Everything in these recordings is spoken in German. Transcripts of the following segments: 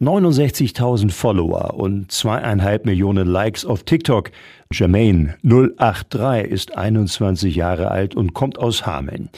69.000 Follower und zweieinhalb Millionen Likes auf TikTok. Jermaine 083 ist 21 Jahre alt und kommt aus Hameln.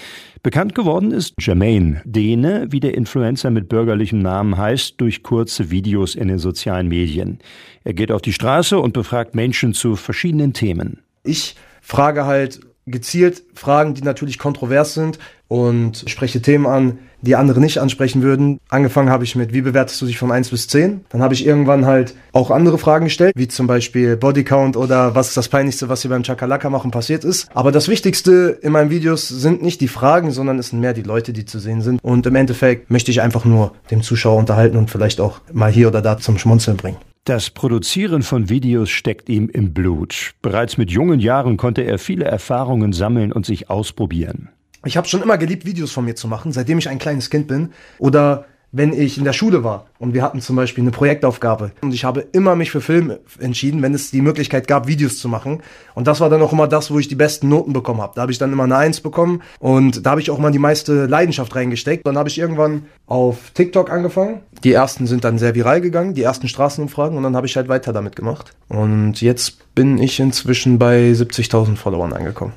Bekannt geworden ist Jermaine Dene, wie der Influencer mit bürgerlichem Namen heißt, durch kurze Videos in den sozialen Medien. Er geht auf die Straße und befragt Menschen zu verschiedenen Themen. Ich frage halt gezielt Fragen, die natürlich kontrovers sind und spreche Themen an, die andere nicht ansprechen würden. Angefangen habe ich mit, wie bewertest du dich von 1 bis 10? Dann habe ich irgendwann halt auch andere Fragen gestellt, wie zum Beispiel Bodycount oder was ist das Peinlichste, was hier beim Chakalaka machen passiert ist. Aber das Wichtigste in meinen Videos sind nicht die Fragen, sondern es sind mehr die Leute, die zu sehen sind. Und im Endeffekt möchte ich einfach nur dem Zuschauer unterhalten und vielleicht auch mal hier oder da zum Schmunzeln bringen. Das Produzieren von Videos steckt ihm im Blut. Bereits mit jungen Jahren konnte er viele Erfahrungen sammeln und sich ausprobieren. Ich habe schon immer geliebt, Videos von mir zu machen, seitdem ich ein kleines Kind bin. Oder wenn ich in der Schule war und wir hatten zum Beispiel eine Projektaufgabe und ich habe immer mich für Film entschieden, wenn es die Möglichkeit gab, Videos zu machen. Und das war dann auch immer das, wo ich die besten Noten bekommen habe. Da habe ich dann immer eine Eins bekommen und da habe ich auch mal die meiste Leidenschaft reingesteckt. Dann habe ich irgendwann auf TikTok angefangen. Die ersten sind dann sehr viral gegangen, die ersten Straßenumfragen und dann habe ich halt weiter damit gemacht. Und jetzt bin ich inzwischen bei 70.000 Followern angekommen.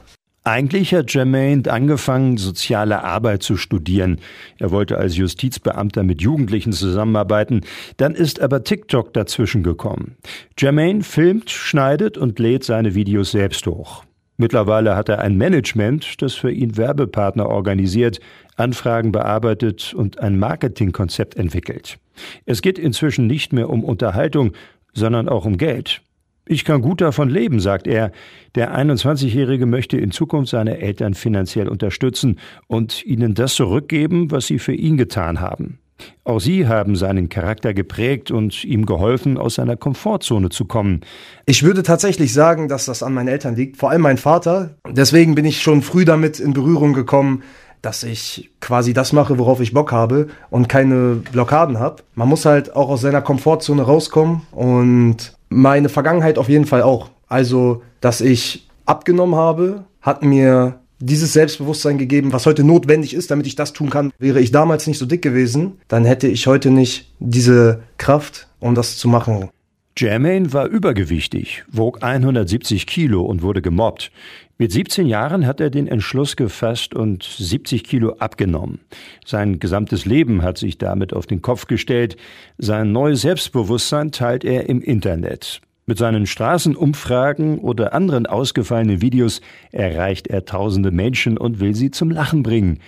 Eigentlich hat Jermaine angefangen, soziale Arbeit zu studieren. Er wollte als Justizbeamter mit Jugendlichen zusammenarbeiten. Dann ist aber TikTok dazwischen gekommen. Jermaine filmt, schneidet und lädt seine Videos selbst hoch. Mittlerweile hat er ein Management, das für ihn Werbepartner organisiert, Anfragen bearbeitet und ein Marketingkonzept entwickelt. Es geht inzwischen nicht mehr um Unterhaltung, sondern auch um Geld. Ich kann gut davon leben, sagt er. Der 21-Jährige möchte in Zukunft seine Eltern finanziell unterstützen und ihnen das zurückgeben, was sie für ihn getan haben. Auch sie haben seinen Charakter geprägt und ihm geholfen, aus seiner Komfortzone zu kommen. Ich würde tatsächlich sagen, dass das an meinen Eltern liegt, vor allem mein Vater. Deswegen bin ich schon früh damit in Berührung gekommen, dass ich quasi das mache, worauf ich Bock habe und keine Blockaden habe. Man muss halt auch aus seiner Komfortzone rauskommen und meine Vergangenheit auf jeden Fall auch. Also, dass ich abgenommen habe, hat mir dieses Selbstbewusstsein gegeben, was heute notwendig ist, damit ich das tun kann. Wäre ich damals nicht so dick gewesen, dann hätte ich heute nicht diese Kraft, um das zu machen. Jermaine war übergewichtig, wog 170 Kilo und wurde gemobbt. Mit 17 Jahren hat er den Entschluss gefasst und 70 Kilo abgenommen. Sein gesamtes Leben hat sich damit auf den Kopf gestellt. Sein neues Selbstbewusstsein teilt er im Internet. Mit seinen Straßenumfragen oder anderen ausgefallenen Videos erreicht er tausende Menschen und will sie zum Lachen bringen.